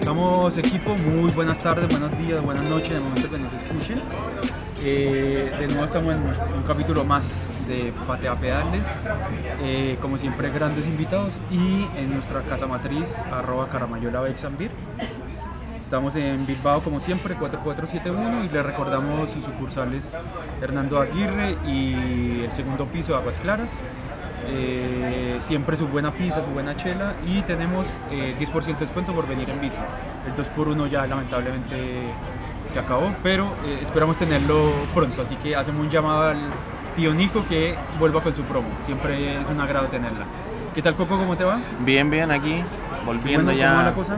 Estamos equipo, muy buenas tardes, buenos días, buenas noches en el momento que nos escuchen. Eh, de nuevo estamos en un capítulo más de Patea Pedales, eh, como siempre grandes invitados y en nuestra casa matriz arroba Caramayola Bexambir. Estamos en Bilbao como siempre, 4471 y le recordamos sus sucursales Hernando Aguirre y el segundo piso de Aguas Claras. Eh, siempre su buena pizza, su buena chela y tenemos eh, 10% de descuento por venir en bici. El 2x1 ya lamentablemente se acabó, pero eh, esperamos tenerlo pronto, así que hacemos un llamado al tío Nico que vuelva con su promo. Siempre es un agrado tenerla. ¿Qué tal Coco? ¿Cómo te va? Bien, bien, aquí, volviendo Bueno, ya. ¿Cómo va la cosa?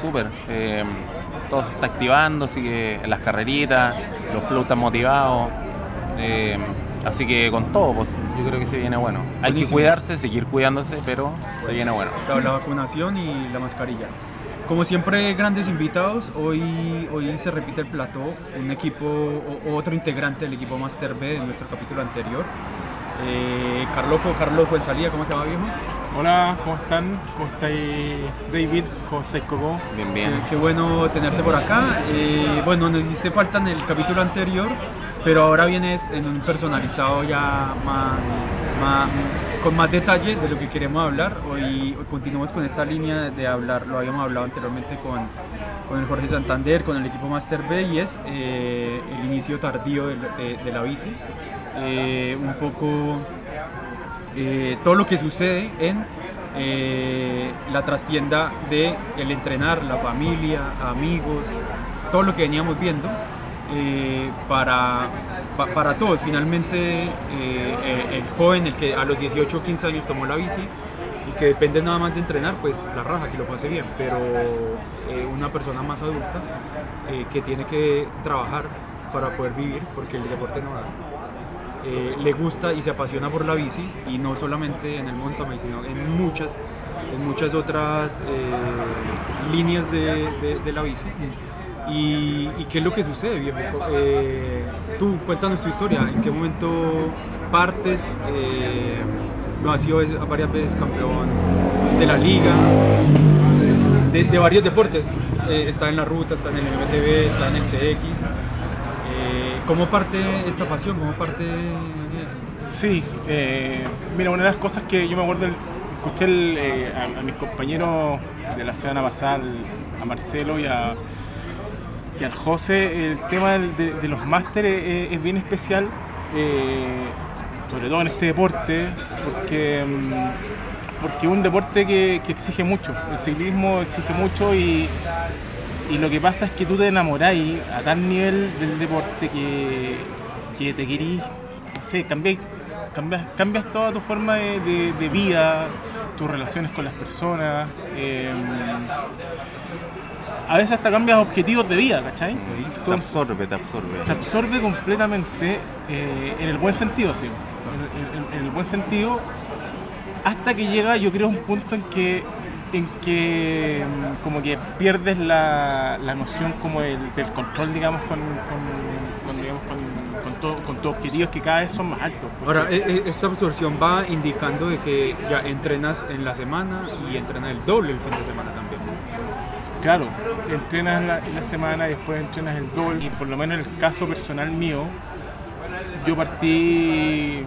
Súper. eh, todo se está activando, así que las carreritas, los flows están motivados. eh, así que con todo, pues yo creo que se viene bueno. Hay Buenísimo. que cuidarse, seguir cuidándose, pero se viene bueno. La vacunación y la mascarilla. Como siempre, grandes invitados. Hoy, hoy se repite el plató, un equipo, o, otro integrante del equipo Master B de nuestro capítulo anterior. Eh, Carloco, Carlos Fuenzalía, ¿cómo te va, viejo? Hola, ¿cómo están? ¿Cómo estáis David? ¿Cómo estáis Coco? Bien, Qué, bien. qué bueno tenerte por acá. Eh, bueno, nos hiciste falta en el capítulo anterior, pero ahora vienes en un personalizado ya más, más- con más detalle de lo que queremos hablar. Hoy, continuamos con esta línea de hablar, lo habíamos hablado anteriormente con, con el Jorge Santander, con el equipo Master B, y es eh, el inicio tardío de, la- bici. Eh, un poco eh, todo lo que sucede en la trastienda de el entrenar, la familia, amigos, todo lo que veníamos viendo eh, para, pa- para todos. Finalmente, eh, eh, el joven, el que a los 18 o 15 años tomó la bici y que depende nada más de entrenar, pues la raja, que lo pase bien, pero una persona más adulta que tiene que trabajar para poder vivir, porque el deporte no da. Le gusta y se apasiona por la bici y no solamente en el mountain sino en muchas en muchas otras eh, líneas de la bici y, qué es lo que sucede viejo. Eh, tú cuéntanos tu historia. En qué momento partes eh, no has sido varias veces campeón de la liga de, varios deportes. Eh, está en la ruta está en el MTB está en el CX eh, ¿Cómo parte esta pasión? ¿Cómo parte es? Sí, eh, mira, una de las cosas que yo me acuerdo, escuché a, mis compañeros de la semana pasada, a Marcelo y a, al José, el tema de, los másteres es, bien especial, eh, sobre todo en este deporte, porque, mm, porque es un deporte que, exige mucho, el ciclismo exige mucho y, y lo que pasa es que tú te enamoráis a tal nivel del deporte que, que te querís, no sé, cambias, cambias, toda tu forma de vida, tus relaciones con las personas. eh, a veces hasta cambias objetivos de vida, ¿cachai? Te absorbe, te absorbe. te absorbe completamente eh, en el buen sentido, sí. En, en- en el buen sentido, hasta que llega, yo creo, un punto en que en que mm, como que pierdes la, la noción como del, del control, digamos, con, con, con, digamos, con, con, todo- con tus objetivos que cada vez son más altos. porque- Ahora, eh, eh, esta absorción va indicando de que ya entrenas en la semana y entrenas el doble el fin de semana también. Claro, entrenas la, la semana después entrenas el doble. Y por lo menos en el caso personal mío, yo partí.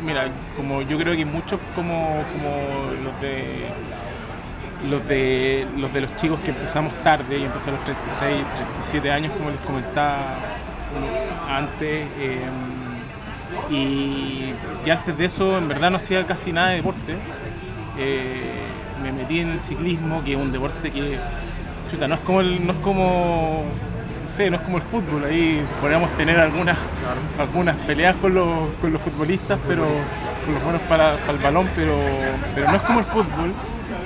Mira, como yo creo que muchos como, como los de los de los de los chicos que empezamos tarde, yo empecé a los 36, 37 años como les comentaba antes. eh, y, y antes de eso en verdad no hacía casi nada de deporte. Eh, me metí en el ciclismo, que es un deporte que chuta, no es como el, no es como no sé, no es como el fútbol, ahí podríamos tener algunas algunas peleas con los, con los futbolistas, pero con los buenos para, para el balón, pero, pero no es como el fútbol.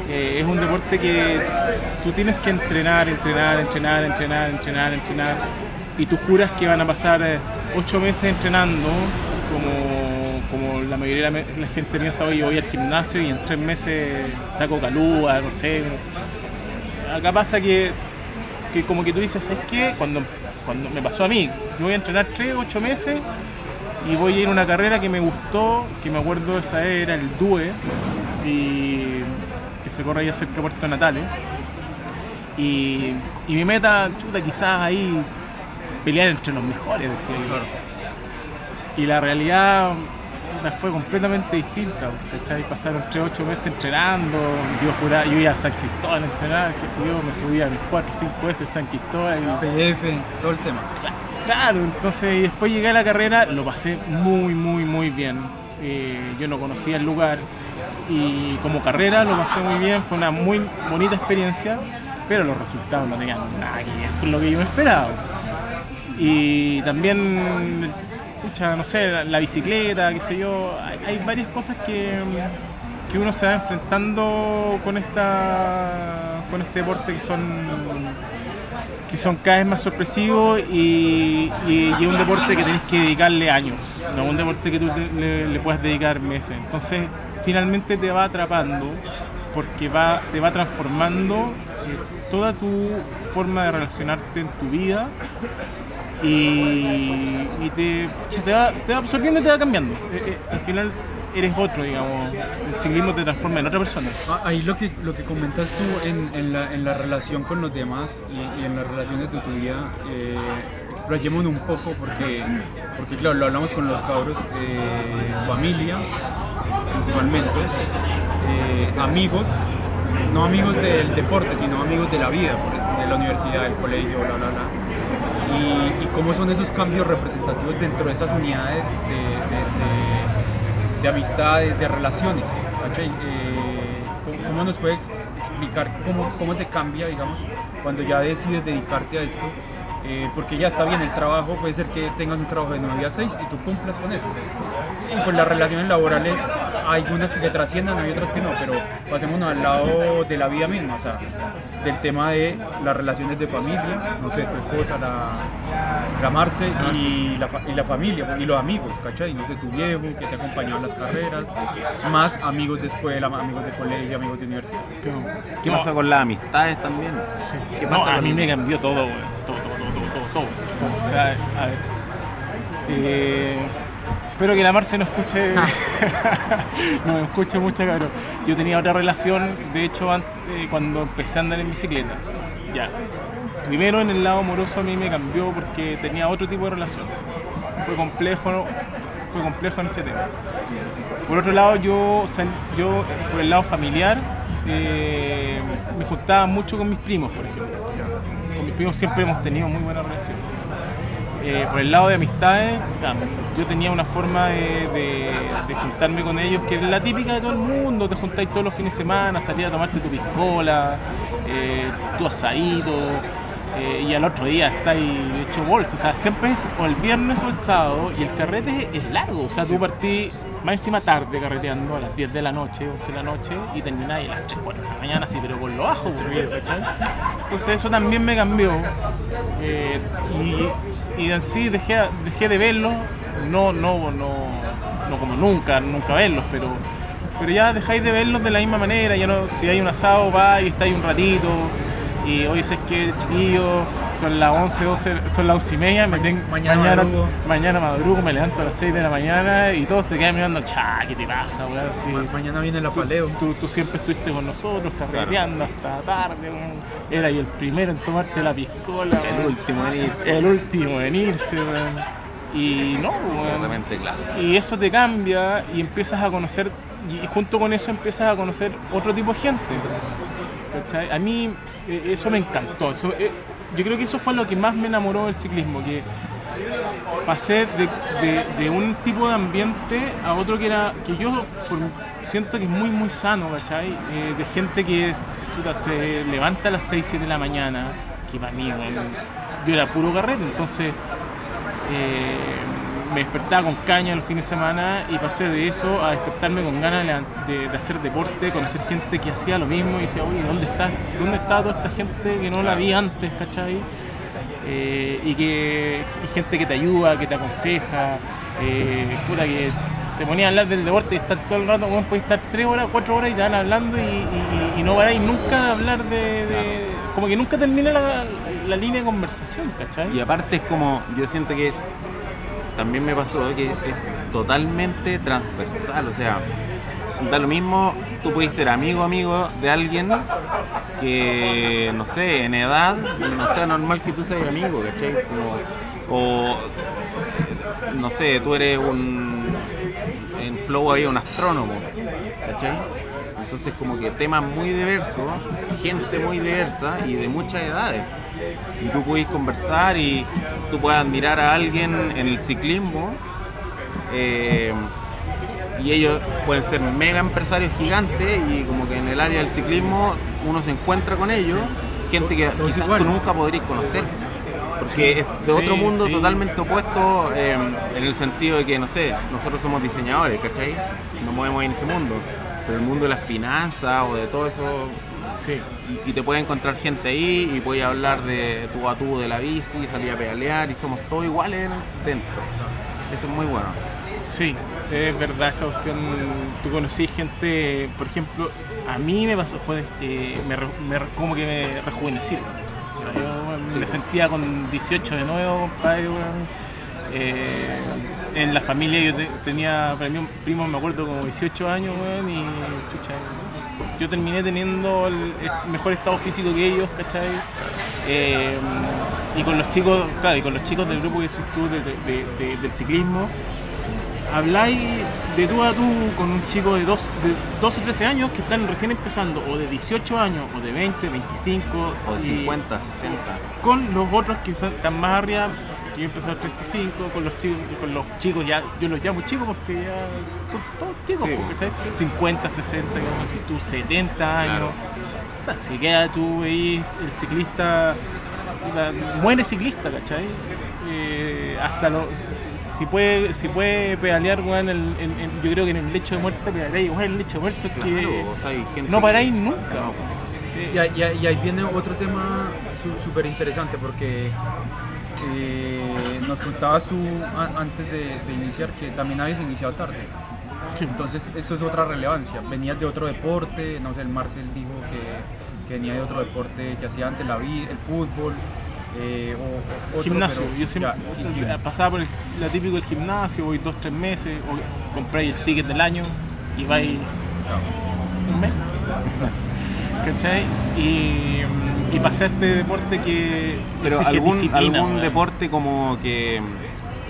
Eh, es un deporte que tú tienes que entrenar, entrenar, entrenar, entrenar, entrenar, entrenar, y tú juras que van a pasar eh, ocho meses entrenando, como, como la mayoría de la, gente piensa hoy, voy al gimnasio y en tres meses saco calúa, no sé. acá pasa que, que como que tú dices, ¿sabes qué? Cuando, cuando me pasó a mí, yo voy a entrenar 3, 8 meses y voy a ir a una carrera que me gustó, que me acuerdo esa era el DUE, y que se corre ahí cerca de Puerto Natales. Y, y mi meta, chuta, quizás ahí pelear entre los mejores, decía yo. Y la realidad puta, fue completamente distinta, ¿cachai? Pasaron 3 8 meses entrenando, yo, juraba, yo iba a San Cristóbal a entrenar, sé yo, me subía a mis 4 5 veces San Cristóbal. y- PF, todo el tema. Claro, entonces y después llegué a la carrera, lo pasé muy, muy, muy bien. Eh, yo no conocía el lugar y como carrera lo pasé muy bien, fue una muy bonita experiencia, pero los resultados no tenían nada que ver con lo que yo me esperaba. Y también, no sé, la, bicicleta, qué sé yo, hay, varias cosas que, que uno se va enfrentando con esta con este deporte que son que son cada vez más sorpresivos y, y- es un deporte que tenés que dedicarle años, no un deporte que tú le, le puedas dedicar meses. Entonces, finalmente te va atrapando porque va, te va transformando eh, toda tu forma de relacionarte en tu vida y, te, te, va, te va absorbiendo y te va cambiando. Eh, eh, al final eres otro, digamos. El ciclismo te transforma en otra persona. Ah, Ahí lo que, lo que comentas tú en, la, en la relación con los demás y, en las relaciones de tu vida, eh, explayémonos un poco porque, porque claro, lo hablamos con los cabros, eh, familia principalmente, eh, amigos, no amigos del deporte, sino amigos de la vida, de la universidad, del colegio, bla, bla, bla. Y, cómo son esos cambios representativos dentro de esas unidades de- de- de, de amistades, de relaciones. Eh, ¿cómo, cómo nos puedes explicar cómo, cómo te cambia, digamos, cuando ya decides dedicarte a esto? Eh, porque ya está bien el trabajo, puede ser que tengas un trabajo de 9 a 6 y tú cumplas con eso. Y pues las relaciones laborales, hay unas que trasciendan, hay otras que no, pero pasemos al lado de la vida misma, o sea, del tema de las relaciones de familia, no sé, tu esposa, la, la Marce y, la, fa- y la familia, y los amigos, ¿cachai? No sé, tu viejo que te acompañaba en las carreras, más amigos de escuela, más amigos de colegio, amigos de universidad. ¿Qué No. pasa con las amistades también? ¿Qué No, pasa a mí me cambió todo, güey. Todo, todo, todo, todo, todo, todo. O sea, a ver. Espero que la Marce no escuche. no me escuche mucho, cabrón. Yo tenía otra relación, de hecho, antes, eh, cuando empecé a andar en bicicleta. Ya. Primero en el lado amoroso a mí me cambió porque tenía otro tipo de relación. Fue complejo, fue complejo en ese tema. Por otro lado, yo, yo por el lado familiar, eh, me juntaba mucho con mis primos, por ejemplo. Con mis primos siempre hemos tenido muy buena relación. Eh, por el lado de amistades, yo tenía una forma de, de- de juntarme con ellos que es la típica de todo el mundo. Te juntáis todos los fines de semana, salías a tomarte tu piscola, eh, tu asadito, eh, y al otro día estáis hecho bolsa. O sea, siempre es o el viernes o el sábado, y el carrete es largo. O sea, tú partís más encima tarde carreteando a las 10 de la noche, 11 de la noche, y termináis a las 3, 4 de la mañana, así, pero con lo bajo, ¿cachai? Entonces eso también me cambió. eh, y, y en sí dejé, dejé de verlos, no, no, no, no como nunca, nunca verlos, pero, pero ya dejáis de verlos de la misma manera, ya no, si hay un asado va y estáis un ratito, y hoy es que chiquillo, son las 11, 12, son las 11 y media, me ten- mañana mañana, madrugo. mañana madrugo, me levanto a las 6 de la mañana y todos te quedan mirando, cha, ¿qué te pasa, weón? Ma- Mañana viene la paleo. Tú, tú siempre estuviste con nosotros, carreteando hasta tarde, weón. era ahí el primero en tomarte la piscola, El weón. último en irse. el último en irse, weón. y no, weón. claro. y eso te cambia y empiezas a conocer, y junto con eso empiezas a conocer otro tipo de gente. A mí eh, eso me encantó, eh, yo creo que eso fue lo que más me enamoró del ciclismo, que pasé de, un tipo de ambiente a otro que era que yo siento que es muy muy sano, ¿cachai? Eh, de gente que es, se levanta a las 6, 7 de la mañana, que para mí, weón, yo era puro carrete, entonces me despertaba con caña los fines de semana y pasé de eso a despertarme con ganas de, de- de hacer deporte, conocer gente que hacía lo mismo y decía, oye, ¿dónde está, ¿dónde está toda esta gente que no la vi antes, ¿cachai? Eh, y que y gente que te ayuda, que te aconseja, eh, puta, que te ponías a hablar del deporte y estar todo el rato, bueno, puedes estar 3 horas, 4 horas y te van hablando y, y, y no paráis nunca de hablar de, de- Como que nunca termina la, la línea de conversación, ¿cachai? Y aparte es como, yo siento que es, también me pasó que es totalmente transversal, o sea, da lo mismo, tú puedes ser amigo amigo de alguien que, no sé, en edad, no sea normal que tú seas amigo, ¿cachai? Como- o, no sé, tú eres un, en Flow había un astrónomo, ¿cachai? Entonces como que temas muy diversos, gente muy diversa y de muchas edades. Y tú puedes conversar y tú puedes admirar a alguien en el ciclismo eh, y ellos pueden ser mega empresarios gigantes y como que en el área del ciclismo uno se encuentra con ellos, gente que quizás igual. tú nunca podrías conocer. Porque Sí, es de otro sí, mundo sí. totalmente opuesto eh, en el sentido de que, no sé, nosotros somos diseñadores, ¿cachai? Nos movemos en ese mundo. Pero el mundo de las finanzas o de todo eso, Sí. y, y te puedes encontrar gente ahí y puedes hablar de tu a tú de la bici, salir a pedalear y somos todos iguales dentro. Eso es muy bueno. Sí, es verdad esa cuestión. Tú conocí gente, por ejemplo, a mí me pasó, pues, eh, me me como que me rejuvenecí. Yo bueno, me sentía con 18 de nuevo, compadre, weón. Eh, en la familia yo te- tenía, para mí un primo me acuerdo como 18 años, weón, y chucha, yo terminé teniendo el, el mejor estado físico que ellos, ¿cachai? Eh, y con los chicos, claro, y con los chicos del grupo que sos tú de- de- de- del ciclismo, habláis de tú a tú con un chico de 2 de 12 o 13 años que están recién empezando, o de 18 años, o de 20, 25, O de y 50, 60. con los otros que están más arriba, que yo empecé a los 35, con los chicos, con los chicos ya, yo los llamo chicos porque ya son todos chicos, Sí. ¿cachai? 50, 60, como si tú 70 años. Claro. Si queda tú veis el ciclista, puta, muere ciclista, ¿cachai? Eh, hasta lo, si puede, si puede pedalear, weón, en el- en- en- yo creo que en el lecho de muerte pedaleáis, igual en el lecho de muerte es que Claro, o sea, hay gente no paráis que- nunca. No, Y, ahí- y ahí- y ahí viene otro tema súper interesante porque eh, nos contabas tú a- antes de, de iniciar que también habías iniciado tarde. Sí. Entonces eso es otra relevancia. Venías de otro deporte, no sé, el Marcel dijo que, que venía de otro deporte que hacía antes la vida, el fútbol. eh, o, o otro, gimnasio, pero yo siempre ya, pasaba por el, la típico del gimnasio, voy dos, tres meses, o compráis el ticket del año y vais un mes. ¿Cachai? Y, y pasé a este deporte que Pero exige algún, disciplina, algún deporte como que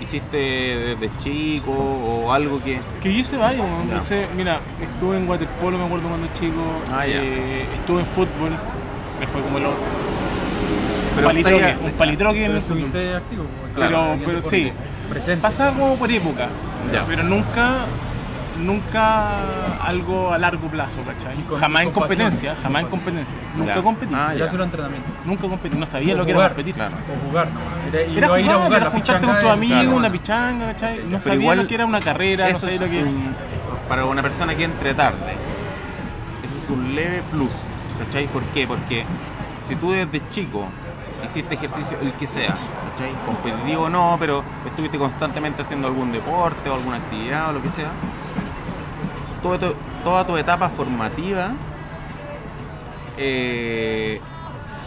hiciste desde chico o algo que... Que yo hice varios, mira, estuve en waterpolo, me acuerdo cuando chico, Ah, eh, estuve en fútbol, me fue como el otro. Pero un palitroque, estáis- un palitroque en pero el fútbol. estuviste activo. Pero- pero sí. Presente. Pasaba como por época, Ya. pero nunca nunca algo a largo plazo, ¿cachai? Con- jamás en competencia, pasión. jamás en competencia. Nunca Ya. competí. Ah, ya. solo entrenamiento. Nunca competí, no sabía O lo que jugar, era competir. Claro. O jugar, ¿no? Era, y Era no ir a jugar, jugar era juntarte con tu amigo, claro. una pichanga, ¿cachai? No Pero sabía igual lo que era una carrera, no sabía es lo que un- para una persona que entre tarde, eso es un leve plus, ¿cachai? ¿Por qué? Porque si tú desde chico hiciste ejercicio, el que sea, ¿cachai? Competitivo o no, pero estuviste constantemente haciendo algún deporte o alguna actividad o lo que sea, toda tu, toda tu etapa formativa eh,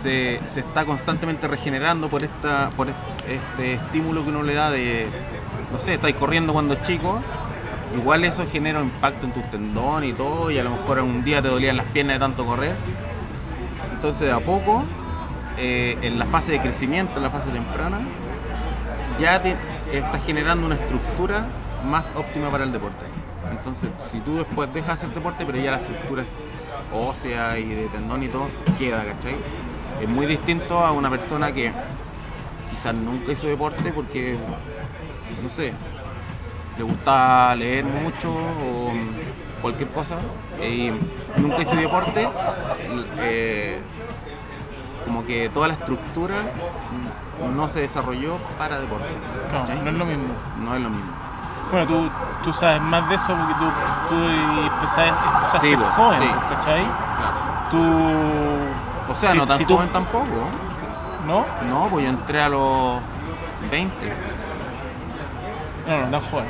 se, se está constantemente regenerando por esta por est- este estímulo que uno le da de no sé, estáis corriendo cuando es chico igual eso genera un impacto en tus tendones y todo y a lo mejor un día te dolían las piernas de tanto correr. Entonces de a poco eh, en la fase de crecimiento en la fase temprana ya estás generando una estructura más óptima para el deporte entonces si tú después dejas de hacer deporte pero ya la estructura ósea y de tendón y todo queda ¿cachai? es muy distinto a una persona que quizás nunca hizo deporte porque no sé le gusta leer mucho o cualquier cosa y nunca hizo deporte eh, como que toda la estructura no se desarrolló para deporte no es lo mismo. no es lo mismo Bueno, tú, tú sabes más de eso porque tú, tú empezaste, empezaste Sí, po, joven, sí. ¿cachai? Claro. Tú... o sea si- no tan si tú- joven tampoco ¿No? no pues yo entré a los 20 No, no, tan joven.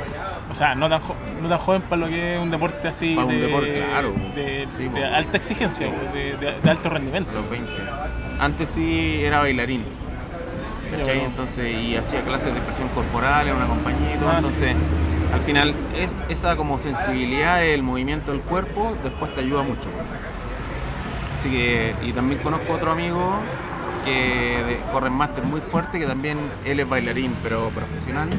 O sea, no tan, jo- no tan joven para lo que es un deporte así Para un de, deporte, claro. de, Sí, de po. alta exigencia, de, alto rendimiento. los 20. Antes sí era bailarín. ¿cachai? Entonces, y hacía clases de expresión corporal en una compañía y todo. Ah, sí. Al final, es, esa como sensibilidad del movimiento del cuerpo después te ayuda mucho. Así que, y también conozco otro amigo que de- corre en máster muy fuerte, que también él es bailarín, pero profesional.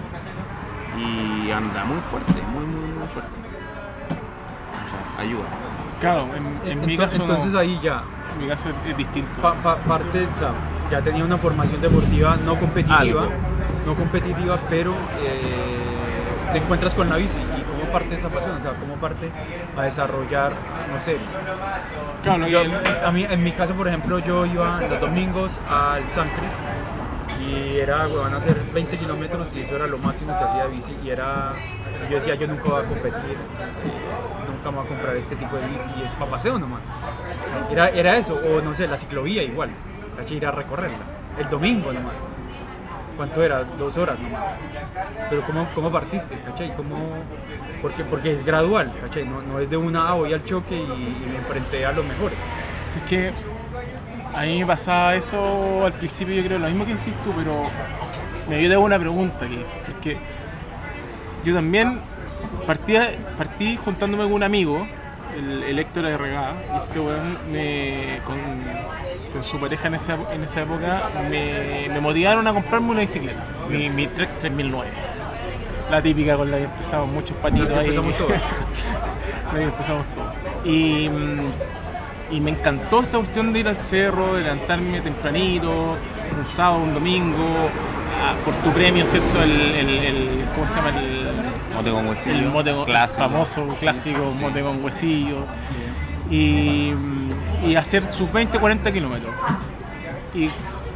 Y anda muy fuerte, muy, muy, muy fuerte. O sea, ayuda. Claro, en, en mi caso, no. entonces ahí ya, En mi caso es, es distinto. pa- pa- parte, o sea, ya tenía una formación deportiva no competitiva, Algo. no competitiva, pero eh, te encuentras con la bici y cómo parte esa pasión, o sea, cómo parte a desarrollar, no sé, Claro, que- Yo- a mí, en mi caso, por ejemplo, yo iba los domingos al San Cris y era, weón, van a hacer 20 kilómetros y eso era lo máximo que hacía de bici y era, yo decía, yo nunca voy a competir, eh, nunca me voy a comprar este tipo de bici y es para paseo nomás. Era, era eso, o no sé, la ciclovía igual, ¿cachai? Ir a recorrerla, el domingo nomás. ¿Cuánto era? Dos horas nomás. Pero ¿cómo, cómo partiste? ¿Cachai? ¿Cómo... Porque, porque es gradual, ¿cachai? No, no es de una, ah, voy al choque y, me enfrenté a los mejores. Es que a mí me pasaba eso al principio, yo creo lo mismo que decís tú, pero me dio una pregunta que, porque yo también partía, partí juntándome con un amigo, el, el Héctor de Regada, y este weón me- con, con su pareja en esa, en esa época me, me motivaron a comprarme una bicicleta, mi, mi Trek 3009. La típica con la que empezamos muchos patitos ahí. empezamos todos. Ahí empezamos todos. Y, y me encantó esta cuestión de ir al cerro, de levantarme tempranito, un sábado, un domingo, a- por tu premio, ¿cierto? El, el, el- ¿cómo se llama? El, Mote con huesillo. el mote con, clásico. famoso, clásico mote con huesillo. Y, y hacer sus 20, 40 kilómetros. Y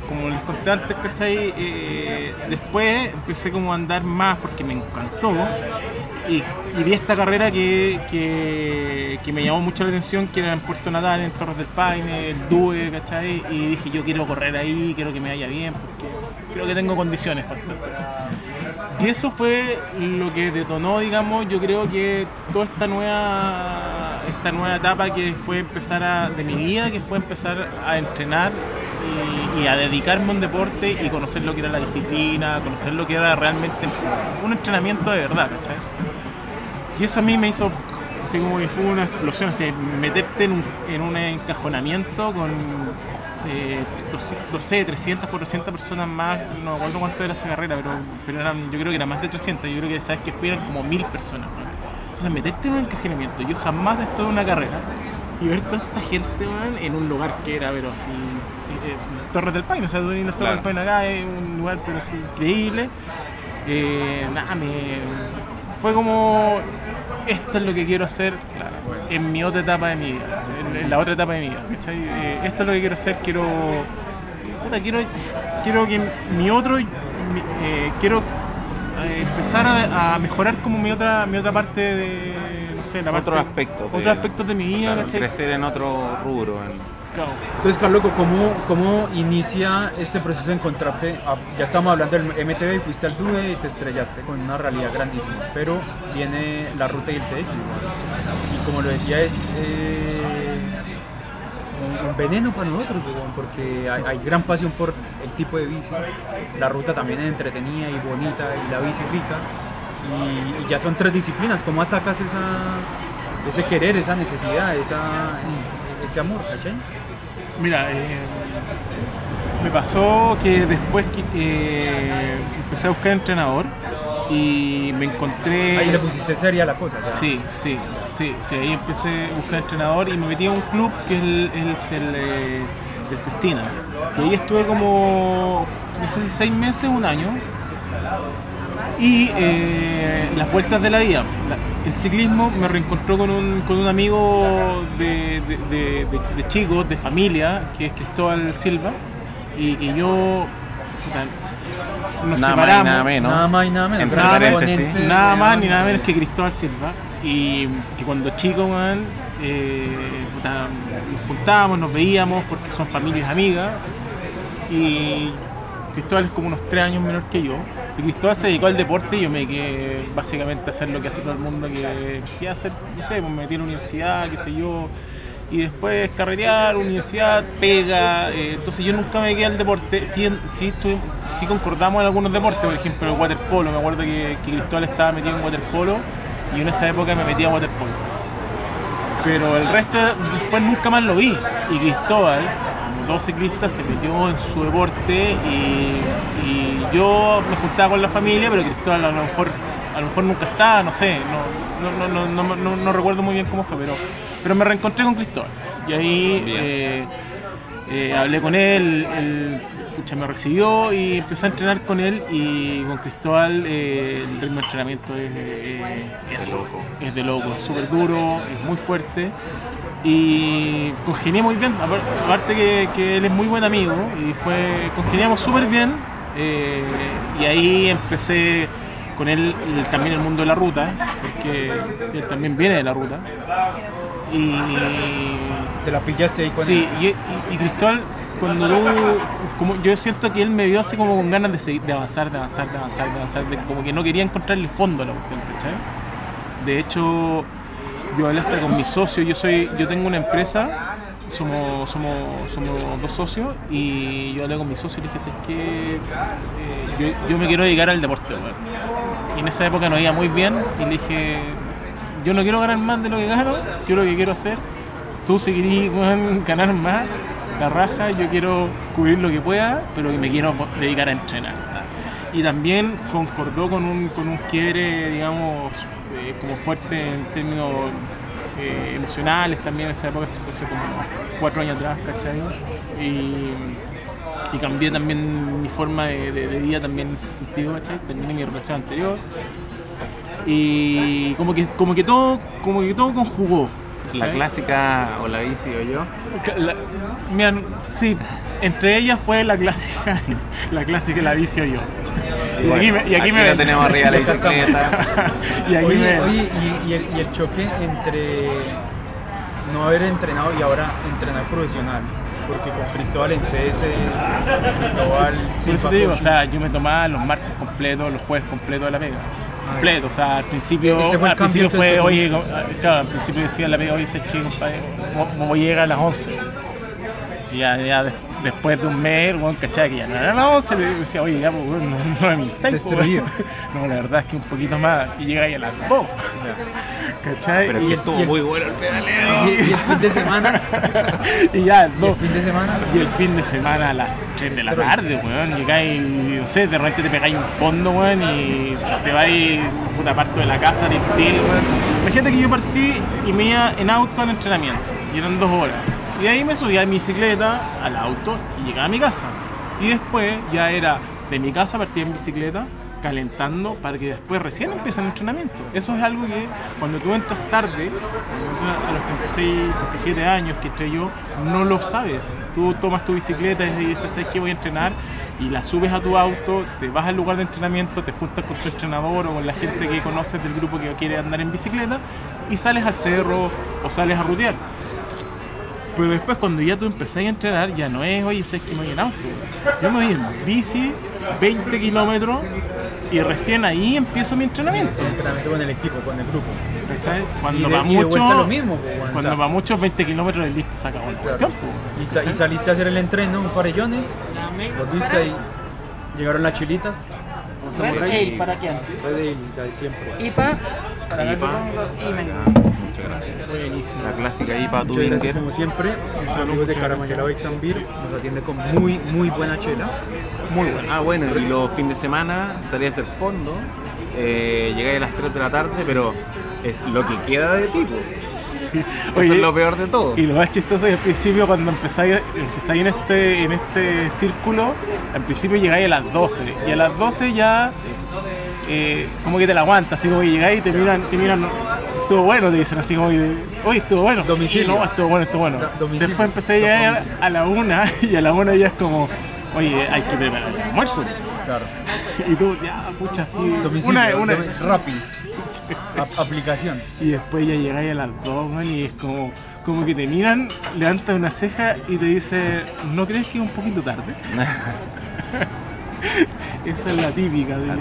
como les conté antes, ¿cachai? Eh, después empecé como a andar más porque me encantó. Y, y vi esta carrera que, que, me llamó mucho la atención, que era en Puerto Natal, en Torres del Paine, el DUE, ¿cachai? Y dije, yo quiero correr ahí, quiero que me vaya bien, porque creo que tengo condiciones. Y eso fue lo que detonó, digamos, yo creo que toda esta nueva esta nueva etapa que fue empezar de mi vida, que fue empezar a entrenar y, a dedicarme a un deporte y conocer lo que era la disciplina, conocer lo que era realmente un entrenamiento de verdad, ¿cachai? Y eso a mí me hizo, así como fue una explosión, así, meterte en un, en un encajonamiento con, eh, no sé, 300, 400 personas más, no me acuerdo cuánto era esa carrera, pero, pero eran, yo creo que era más de 300, yo creo que sabes que fueron como mil personas. Entonces meterte en un encajonamiento, yo jamás estado en una carrera y ver toda esta gente man, en un lugar que era, pero así, eh, eh, Torres del Paine, o sea, tú venís las Torres Claro. del Paine acá, es un lugar pero así increíble. Eh, nada, me, fue como esto es lo que quiero hacer en mi otra etapa de mi vida, en, en la otra etapa de mi vida. ¿cachai? Eh, esto es lo que quiero hacer, quiero, puta, quiero, quiero que mi otro, quiero empezar a, a mejorar como mi otra, mi otra parte de, sé, la parte, Otros aspectos. de- de mi vida, claro, crecer en otro rubro. en- Claro. Entonces, Carlos, ¿cómo, ¿cómo inicia este proceso de encontrarte? Ah, ya estamos hablando del MTV y fuiste al DUE y te estrellaste con una realidad grandísima, pero viene la ruta y el CX. Y como lo decía, es eh, un, veneno para nosotros, porque hay, hay gran pasión por el tipo de bici. La ruta también es entretenida y bonita y la bici rica. Y, y ya son tres disciplinas. ¿Cómo atacas esa, ese querer, esa necesidad, esa, ese amor, ¿cachai? Mira, eh, me pasó que después que eh, empecé a buscar entrenador y me encontré... Ahí le pusiste seria la cosa. ya. Sí, sí, sí, sí, ahí empecé a buscar entrenador y me metí a un club que es el, es el, eh, el Festina. Y ahí estuve como, no sé si seis meses, un año. Y eh, las vueltas de la vida. El ciclismo me reencontró con un, con un amigo de, de, de- de- de chicos, de familia, que es Cristóbal Silva. Y que yo... Nos Nada más nada menos. Nada más y nada menos. Nada más ni nada menos que Cristóbal Silva. Y que cuando chico, man, eh, nos juntábamos, nos veíamos porque son familias amigas. Y Cristóbal es como unos tres años menor que yo. Cristóbal se dedicó al deporte y yo me quedé básicamente a hacer lo que hace todo el mundo, que, que hacer, no sé, pues me metí a la universidad, qué sé yo, y después carretear, universidad, pega. eh, entonces yo nunca me quedé al deporte. Sí, en- sí, estuve- sí concordamos en algunos deportes, por ejemplo el waterpolo. Me acuerdo que, que Cristóbal estaba metido en waterpolo y en esa época me metí a waterpolo. Pero el resto después nunca más lo vi. Y Cristóbal, como todo ciclista, se metió en su deporte y, y yo me juntaba con la familia, pero Cristóbal a lo mejor, a lo mejor nunca estaba, no sé, no, no, no, no, no- recuerdo muy bien cómo fue, pero, pero me reencontré con Cristóbal. Y ahí eh, eh, hablé con él, él me recibió y empecé a entrenar con él y con Cristóbal eh, el ritmo de entrenamiento es, eh, es De loco. es de loco, es súper duro, es muy fuerte y congenié muy bien, apar- aparte que, que él es muy buen amigo y fue congeniamos súper bien eh, y ahí empecé con él el- también el mundo de la ruta, porque él también viene de la ruta. Y Te la pillaste ahí con Sí, y, y- y Cristóbal, cuando tú, como yo siento que él me vio así como con ganas de, seguir, de avanzar, de avanzar, de avanzar, de avanzar, de- como que no quería encontrarle fondo a la cuestión, ¿cachai? De hecho, yo hablé hasta con mi socio, yo soy, yo tengo una empresa, somos, somos, somos dos socios, y yo hablé con mi socio y le dije, "¿Sabes qué? Eh, yo, yo me quiero dedicar al deporte, weón". Y en esa época no iba muy bien, y le dije, yo no quiero ganar más de lo que gano, yo lo que quiero hacer tú si querís ganar más, la raja, yo quiero cubrir lo que pueda, pero que me quiero dedicar a entrenar. Y también concordó con un, con un quiebre, digamos, eh, como fuerte en términos eh, emocionales también en esa época, si fuese como cuatro años atrás, ¿cachai? Y, y cambié también mi forma de, de- vida también en ese sentido, ¿cachai? Terminé mi relación anterior. Y como que, como que todo, como que todo conjugó. La clásica o la bici o yo. La- mira, sí, entre ellas fue la clásica, la clásica la vicio yo. Y aquí me, y aquí me lo ven. tenemos arriba la bicicleta. y aquí Oye, me oye, y, y el, y el choque entre no haber entrenado y ahora entrenar profesional. Porque con Cristóbal en CS, Cristóbal Por sin eso te digo, o sea, yo me tomaba los martes completos, los jueves completos de la pega. Ah, Completo, o sea, al principio, fue al principio que fue, oye, claro, al principio decía la pega, oye, ¿sabes qué, compadre? Mo- Voy a llegar a las 11. Y ya, ya des- después de un mes, bueno, ¿cachai? Que ya no era las 11, le decía, oye, ya, pues, bueno, no, no me mintáis, pues. No, la verdad es que un poquito más, y llega ahí a las 2. ¿Cachai? Pero es que estuvo muy bueno el pedaleo. Y, el fin de semana, y ya, el dos. fin de semana, Y el fin de semana a las 3 de la tarde, weón, llegáis, no sé, de repente te pegáis un fondo, weón, y te vais puta parte de la casa, hotel, weón. Imagínate que yo partí y me iba en auto al entrenamiento, y eran dos horas. Y ahí me subía en bicicleta al auto y llegaba a mi casa. Y después ya era de mi casa partía en bicicleta, calentando para que después recién empiece el entrenamiento. Eso es algo que cuando tú entras tarde, a los 36, 37 años que entré yo, no lo sabes. Tú tomas tu bicicleta y dices, ¿sabes qué voy a entrenar? Y la subes a tu auto, te vas al lugar de entrenamiento, te juntas con tu entrenador o con la gente que conoces del grupo que quiere andar en bicicleta y sales al cerro o sales a rutear. Pero después cuando ya tú empezás a entrenar, ya no es, oye, ¿sabes que me voy en auto? Yo me voy en bici, 20 kilómetros, y recién ahí empiezo mi entrenamiento. el entrenamiento con el equipo, con el grupo. ¿cachai? Y Cuando va y mucho, lo mismo, pues, bueno, cuando o sea, va mucho, 20 kilómetros es listo, se acabó el Claro. tiempo. Y, sa- y saliste a hacer el entreno, un farellones, los viste ahí, llegaron las chilitas, Red. Ale para antes. Red Ale, la de siempre. IPA para que IPA. Gracias. Buenísimo. La clásica IPA Tubinger. como siempre. Los Salud, amigos de Bex Beer nos atiende con muy, muy buena chela. Muy bueno. Ah, bueno, y los fines de semana salí a hacer fondo. Eh, llegué a las 3 de la tarde, pero es lo que queda de tipo. Sí. Eso Oye, es lo peor de todo. Y lo más chistoso es al principio cuando empezáis, empezáis en este en este círculo, al principio llegáis a las 12 y a las 12 ya eh, como que te la aguantas, así como que llegáis y te miran, te miran, estuvo bueno, te dicen así como que, oye, estuvo bueno, sí, Domicilio. no, estuvo bueno, estuvo bueno. Do- domicilio. Después empecé a llegar a la una y a la una ya es como, oye, hay que preparar el almuerzo. Claro. Y tú, ya, pucha, así, Domicilio, una, una. Ap- aplicación. y después ya llegáis a las 2, man, y es como, como que te miran, levantas una ceja y te dice, ¿no crees que es un poquito tarde? Esa es la típica. de-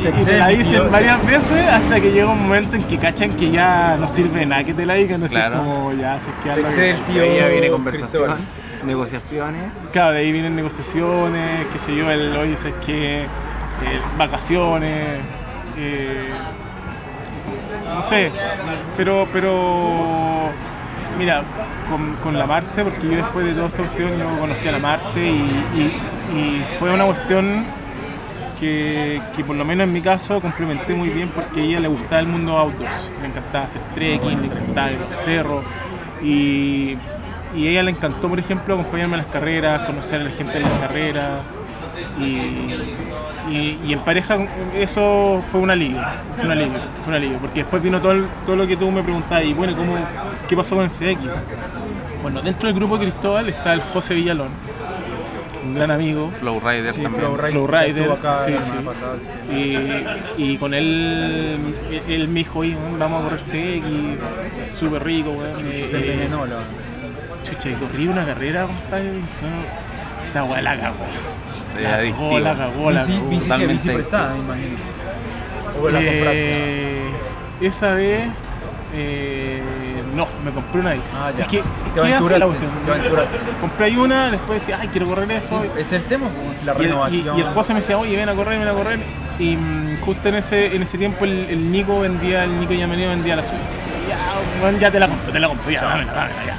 Se Y te excede la dicen varias veces hasta que llega un momento en que cachan que ya no sirve nada que te la digan, así Claro. es como ya se queda Se la- excede el Y tío. ahí ya viene conversación, Cristóbal. negociaciones. Claro, de ahí vienen negociaciones, qué sé yo, el oye, es que vacaciones, eh, no sé, pero, pero, mira, con, con la Marce, porque yo después de toda esta cuestión yo conocí a la Marce y, fue una cuestión que, que por lo menos en mi caso complementé muy bien porque a ella le gustaba el mundo outdoors, le encantaba hacer trekking, le encantaba los cerros y, y a ella le encantó, por ejemplo, acompañarme a las carreras, conocer a la gente de las carreras y, y- y en pareja eso fue un alivio, fue un alivio, fue un alivio, porque después vino todo, el- todo lo que tú me preguntabas y bueno, ¿cómo, ¿qué pasó con el CX? Bueno, dentro del grupo de Cristóbal está el José Villalón, un gran amigo, Flow Rider Sí, también. Flow Rider. Flow Rider, acá sí, sí. pasada, Y, y con él, él me dijo, vamos a correr CX, súper rico, weón. eh, chucha, y corrí una carrera, compadre, y fue- esta weá la cagó. De La adictivo. cagó, la cagó, la Bici, cagó. bici, que Totalmente bici prestada, me imagino. O la compraste. Eh, esa vez, eh, no, me compré una bici. Ah, ya. Es que, Te ¿qué hace la cuestión? Compré ahí una, después decía, ay, quiero correr eso. Es el tema, como la Y el, y- el José me decía, oye, ven a correr, ven a correr. Y mm, justo en ese, en ese tiempo el, el Nico vendía, el Nico Yameneo vendía la suya. Ya, ya te la compro, te la compro, ya, dámela, dámela, ya.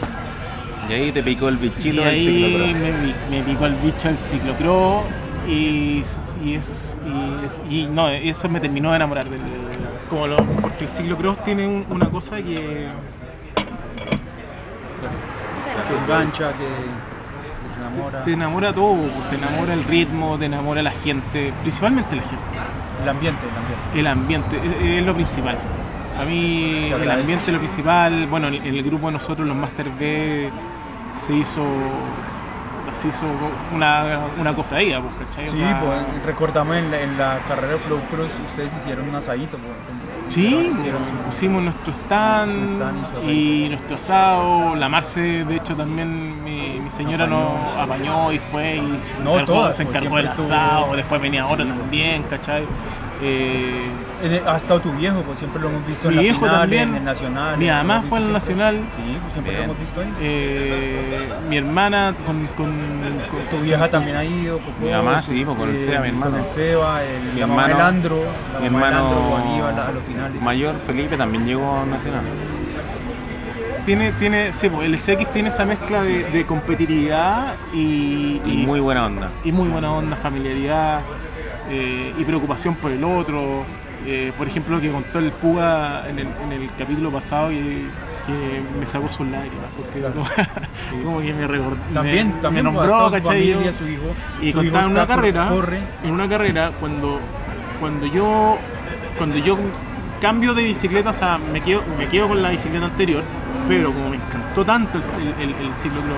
Y ahí te picó el Y bichito del ahí ciclo. me, pi- me picó el bicho el ciclocross y, y es y, es- y no, eso me terminó de enamorar del como lo, porque el ciclocross tiene un- una cosa que que engancha, que, que te enamora. te enamora todo, te enamora el ritmo, te enamora la gente, principalmente la gente. El ambiente, el ambiente. El ambiente es, es lo principal. A mí el ambiente es lo principal. Bueno, en el grupo de nosotros, los Master B, se hizo, se hizo una, una cofradía, pues, ¿cachai? O Sí, sea, pues recordamos en la, en la carrera de Flow Cruz, ustedes hicieron un asadito. pues, Sí, hicieron pusimos nuestro stand, y nuestro asado. La Marce, de hecho, también mi, mi señora nos apañó y fue y se No, encargó, todas, se pues, encargó del asado. Después venía otra también, ¿cachai? Eh, ha estado tu viejo, pues siempre lo hemos visto Mi en la viejo final, también. en el nacional. Mi mamá fue en el nacional. Sí, pues siempre Bien. lo hemos visto ahí. eh, mi hermana con, con, con- Tu vieja también ha ido. Coco, Mi mamá, sí, pues, con el eh, Seba, mi hermano. Con el Seba, el, Mi la mamá hermano- del Andro, la Mi mamá Andro, hermano a, la- los finales. mayor, Felipe, también llegó a Nacional. tiene, tiene, sí, pues, el CX tiene esa mezcla de, de competitividad y, Y muy buena onda. y muy buena onda, familiaridad eh, y preocupación por el otro. Eh, por ejemplo, lo que contó el Puga en el, en el capítulo pasado y que me sacó sus lágrimas, porque como, como que me recordó. También, me, también me nombró, su ¿cachai? familia, su hijo. y su contaba en una carrera, Corre. en una carrera, cuando, cuando yo cuando yo cambio de bicicleta, o sea, me quedo, me quedo con la bicicleta anterior, pero como me encantó tanto el, el, el, el ciclocross,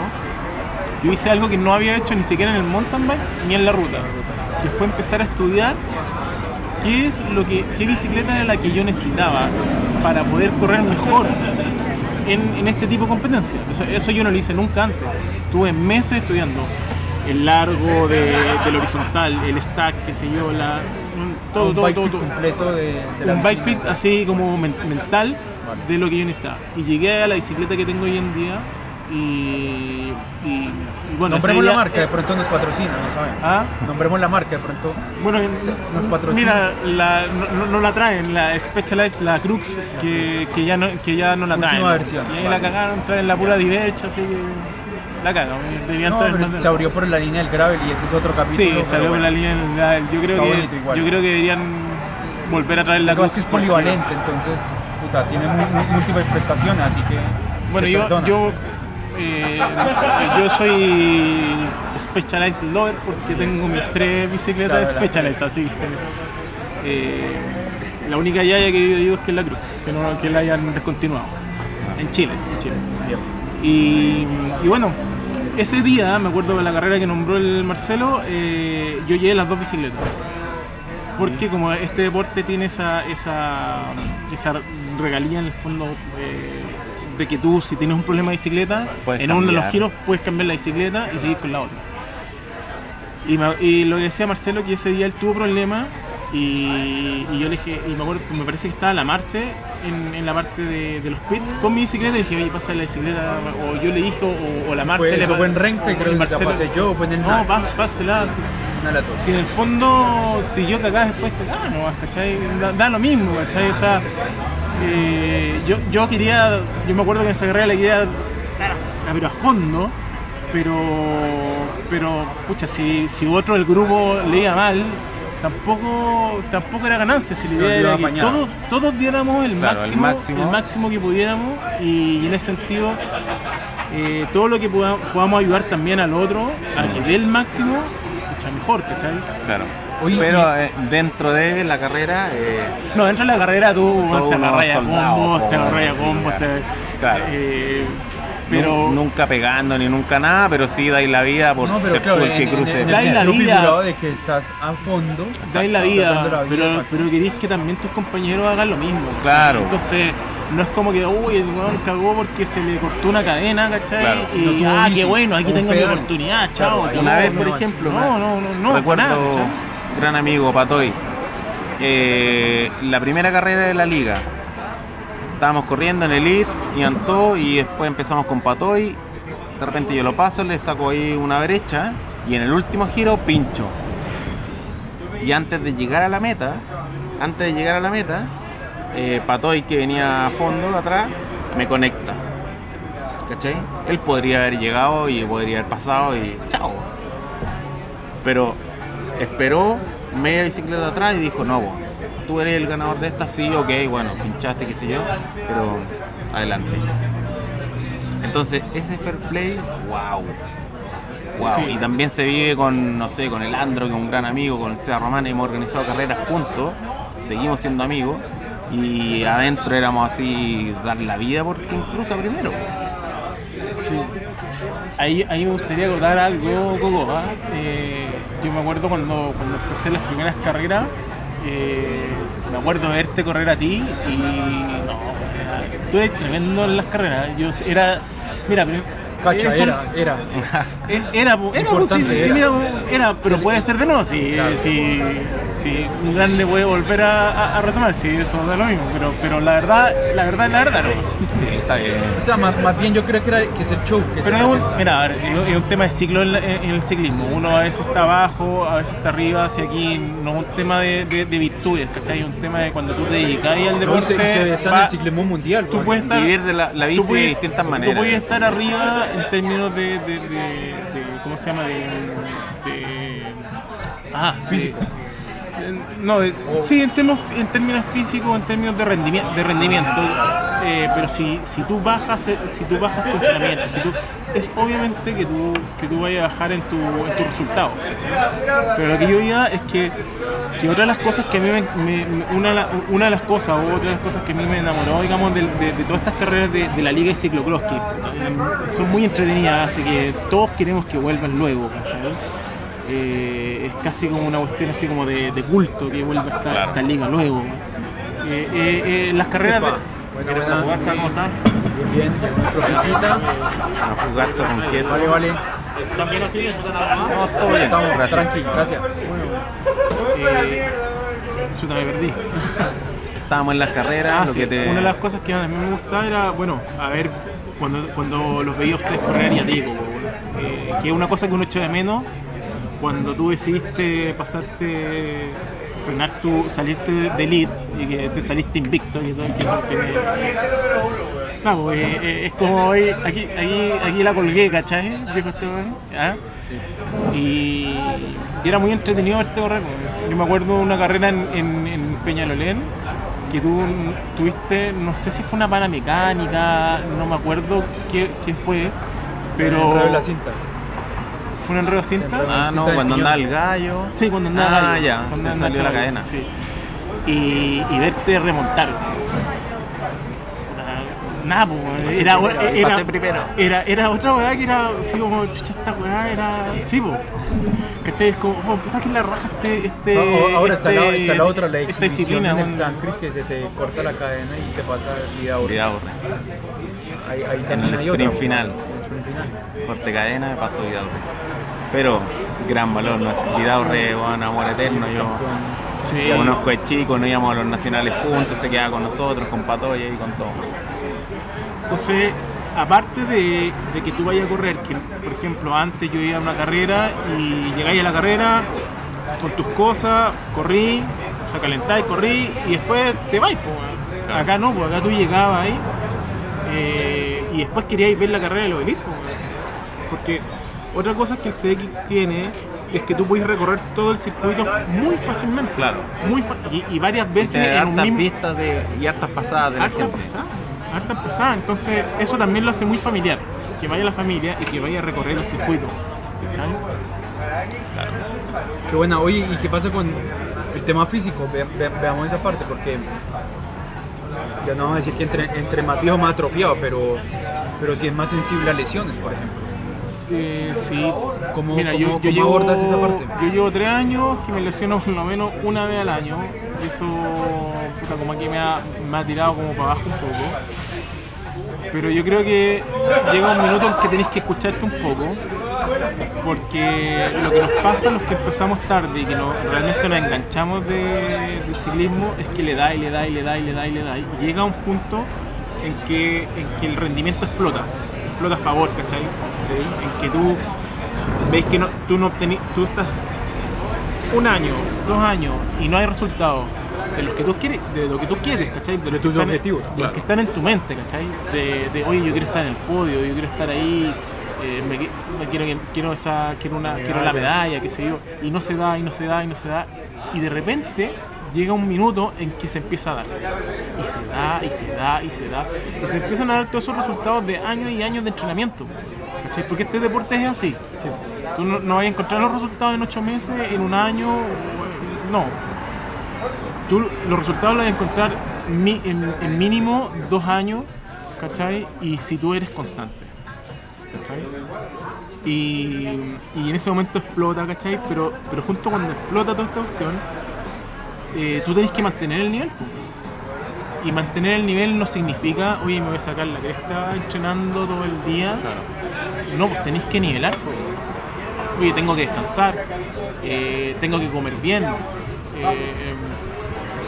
yo hice algo que no había hecho ni siquiera en el mountain bike ni en la ruta, que fue empezar a estudiar qué es lo que, qué bicicleta era la que yo necesitaba para poder correr mejor en, en este tipo de competencia. Eso, eso yo no lo hice nunca antes. Estuve meses estudiando el largo de, del horizontal, el stack, qué sé yo, la, todo, un todo, bike todo, fit todo. completo de, de la Un bike fit así como men- mental de lo que yo necesitaba. Y llegué a la bicicleta que tengo hoy en día y, y, y bueno, Nombremos la marca, de pronto nos patrocina, no saben. ¿Ah? Nombremos la marca, de pronto. Bueno, nos patrocina. Mira, la- no, no- no la traen, la Specialized, la Crux, que, que ya no, que ya no la Última traen. versión, Y ahí vale. la cagaron, traen la pura Divech, así que la cagan. Debían No, se abrió por la línea del gravel y ese es otro capítulo. Sí, pero salió por bueno. la línea. la- yo, creo Está que, igual. yo creo que deberían volver a traer la Crux. es que es polivalente, entonces, puta, tiene múltiples prestaciones, así que. Bueno, se yo, perdona. yo, eh, yo soy Specialized Lover porque tengo mis tres bicicletas Claro, Specialized, así eh, la única yaya que yo digo es que es la Cruz, que, no, que la hayan descontinuado. En Chile, en Chile. Bien. Y, y bueno, ese día, me acuerdo de la carrera que nombró el Marcelo, eh, yo llevé las dos bicicletas. Porque como este deporte tiene esa, esa, esa regalía en el fondo eh, de que tú si tienes un problema de bicicleta, Puedes en uno de los cambiar. giros puedes cambiar la bicicleta y seguir con la otra. Y, me- y lo que decía Marcelo que ese día él tuvo problemas y, y yo le dije, y me acuerdo, me parece que estaba la Marce en, en la parte de, de los pits con mi bicicleta y le dije, oye, pasa la bicicleta, o yo le dije, o, o la Marce Fue, le eso fue en Renca y o creo que la Marcelo- pasé yo, o fue en el No, pásela, dos. Si en el fondo, si yo cagaba después cagaba, no, ¿cachai? Da, da lo mismo, ¿cachai? O sea, eh, yo, yo quería, yo me acuerdo que en esa carrera le quería a, pero a fondo, pero, pero, pucha, si, si otro del grupo le iba mal, tampoco, tampoco era ganancia, si la idea era que todos, todos diéramos el, Claro, el máximo, el máximo. que pudiéramos y, en ese sentido eh, todo lo que poda- podamos ayudar también al otro a que dé el máximo, pucha, mejor, ¿cachai? Claro. Oye, Pero eh, dentro de la carrera, eh, No, dentro de la carrera tú te uno agarras a soldado, combos, te po, agarras a sí, combos, te... claro. eh, pero... nu- nunca pegando ni nunca nada, pero sí dais la vida por No, pero ser claro, el que en- cruce. en Dais la vida. de que estás a fondo. dais la vida, la pero, pero querís que también tus compañeros hagan lo mismo. Claro. Entonces, no es como que, uy, el weón cagó porque se le cortó una cadena, ¿cachai? Claro. Y, No ah, qué bueno, aquí tengo mi oportunidad, chao. Claro, Una no, vez, no, por no, ejemplo, no, no, no, no, recuerdo nada. Gran amigo Patoy, eh, la primera carrera de la liga. Estábamos corriendo en Elite, iban todos y después empezamos con Patoy. De repente yo lo paso, le saco ahí una brecha y en el último giro pincho. Y antes de llegar a la meta, antes de llegar a la meta, eh, Patoy que venía a fondo atrás me conecta. ¿Cachai? Él podría haber llegado y podría haber pasado y chao. Pero esperó media bicicleta atrás y dijo, no, vos, tú eres el ganador de esta, sí, ok, bueno, pinchaste, qué sé yo, pero adelante. Entonces, ese fair play, wow. Wow. Sí. Y también se vive con, no sé, con el Andro, que es un gran amigo, con el Seba Román, hemos organizado carreras juntos, seguimos siendo amigos, y adentro éramos así, dar la vida por quien cruza primero. Sí. Ahí, ahí me gustaría contar algo, Coco. ¿ah? Eh, yo me acuerdo cuando, cuando empecé las primeras carreras, eh, me acuerdo de verte correr a ti y no, tú eres tremendo en las carreras. Yo era, mira, pero- Cacha, era, era. eh, Era, era, sí, sí, era. mira, po, era, pero puede ser de nuevo, si, Claro. si, si un grande puede volver a, a- a retomar, si eso da lo mismo, pero, pero la verdad, la verdad, la verdad no. Sí, está bien. O sea, más, más bien yo creo que, era, que es el show que Pero se es un, mira, a ver, es un tema de ciclo en, en el ciclismo. Uno a veces está abajo, a veces está arriba, hacia aquí. No es un tema de, de- de virtudes, ¿cachai? Es un tema de cuando tú te dedicas al No, y deporte. se, y se en va- el ciclismo mundial. tú güey. puedes estar, Vivir de la, la tú bici de puedes- distintas Tú maneras. puedes estar arriba en términos de. de, de- de- ¿Cómo se llama? De. de- ah, físico. No, sí, en en términos físicos, en términos de rendimiento, de rendimiento eh, pero si, si tú bajas eh, si tú bajas tu entrenamiento, si tú, es obviamente que tú, que tú vayas a bajar en tu, en tu resultado. Pero lo que yo diga es que, que otra de las cosas que a mí me, una, una de las cosas, o otra de las cosas que a mí me enamoró, digamos, de, de- todas estas carreras de, la liga de ciclocross, que eh, son muy entretenidas, así que todos queremos que vuelvan luego, es casi como una cuestión así como de, de culto que vuelva esta, Claro. esta liga luego. Eh, eh, eh, las carreras de... Epa, buena, ¿Quieres buena. jugar? ¿Cómo están? Bien, bien, nuestra visita. Una fugazza con queso. Vale, vale. ¿También así necesitan algo más? No, todo bien. Estamos gracias. tranqui, gracias. Eh, chuta, me perdí. Estábamos en las carreras, Ah, lo sí, que te... Una de las cosas que a mí me gustaba era, bueno, a ver, cuando, cuando los veía a ustedes correr y a ti, eh, que es una cosa que uno echa de menos cuando tú decidiste pasarte, frenar tu, salirte de elite y que te saliste invicto y todo, tiene... No, pues, eh, eh, es como hoy, aquí, aquí, aquí la colgué, ¿cachai? Dijo este weón, ¿ah? Y, y era muy entretenido verte correr. pues. Yo me acuerdo una carrera en, en, en Peñalolén que tú tuviste, no sé si fue una pana mecánica, no me acuerdo qué, qué fue, pero la cinta. Fue un enredo cinta. Ah, no, Cinta cuando andaba el gallo. Sí, cuando andaba Ah, gallo, ya, cuando se salió la cadena. sí. Y, y verte remontar. Nada, pues, era, era, era, era otra weá que era así como, chucha, esta weá era. Sí, po. ¿Cachai? Es como, oh, puta que la raja este. este No, ahora está, la, este- está la otra, la Esta exhibición disciplina, en el. San Cris que se te corta la cadena y te pasa vida ahora. Cuidado, Ahí, ahí En el hay sprint otra, final. en el sprint final. corte cadena, paso cuidado. Pero gran valor, ¿no? Vidal Re, bueno, amor eterno. Yo Sí. conozco a chico, no íbamos a los nacionales juntos, se quedaba con nosotros, con Patoya y con todo. Entonces, aparte de, de que tú vayas a correr, que por ejemplo antes yo iba a una carrera y llegáis a la carrera con tus cosas, corrí, o sea, calentáis, corrí y después te vais. Claro. Acá no, pues acá tú llegabas ahí eh, y después queríais ver la carrera de los elites. Porque otra cosa que el CX tiene es que tú puedes recorrer todo el circuito muy fácilmente. Claro. Muy fa- y, y varias Y veces tener en un mismo, vistas de, y hartas pasadas de la hartas gente. pasadas, hartas pasadas. Entonces, eso también lo hace muy familiar. Que vaya la familia y que vaya a recorrer el circuito. ¿cachai? Qué buena. Oye, ¿y qué pasa con el tema físico? Ve- ve- veamos esa parte, porque ya no vamos a decir que entre, entre más viejo más atrofiado, pero, pero sí es más sensible a lesiones, por ejemplo. Eh, sí. ¿Cómo, Mira, cómo- yo, llevo, esa parte? yo llevo tres años que me lesiono por lo menos una vez al año. Eso, puta, como que me ha, me ha tirado como para abajo un poco. Pero yo creo que llega un minuto en que tenéis que escucharte un poco. Porque lo que nos pasa a los que empezamos tarde y que no- realmente nos enganchamos de- del ciclismo es que le da y le da y le da y le da y le da. Y llega un punto en que, en que el rendimiento explota. Explota a favor, ¿cachai? En que tú veis que no, tú no obtení- tú estás un año, dos años y no hay resultados de los que tú quieres, de lo que tú quieres, ¿cachai? De, los tus que están- objetivos, de los claro. que están en tu mente, ¿cachai? De, de, oye, yo quiero estar en el podio, yo quiero estar ahí, eh, me, me quiero, quiero, esa, quiero, una, quiero la medalla, qué sé yo, y no se da, y no se da, y no se da, y de repente llega un minuto en que se empieza a dar, y se da, y se da, y se da, y se empiezan a dar todos esos resultados de años y años de entrenamiento, ¿cachai? Porque este deporte es así, tú no, vas a encontrar los resultados en ocho meses, en un año, no, tú los resultados los vas a encontrar en, mínimo dos años, ¿cachai? Y si tú eres constante, ¿cachai? Y, y en ese momento explota, ¿cachai? Pero, pero justo cuando explota toda esta cuestión, eh, tú tenés que mantener el nivel. Y mantener el nivel no significa, oye, me voy a sacar la cresta entrenando todo el día. No, pues tenéis que nivelar. Oye, tengo que descansar, eh, tengo que comer bien. eh,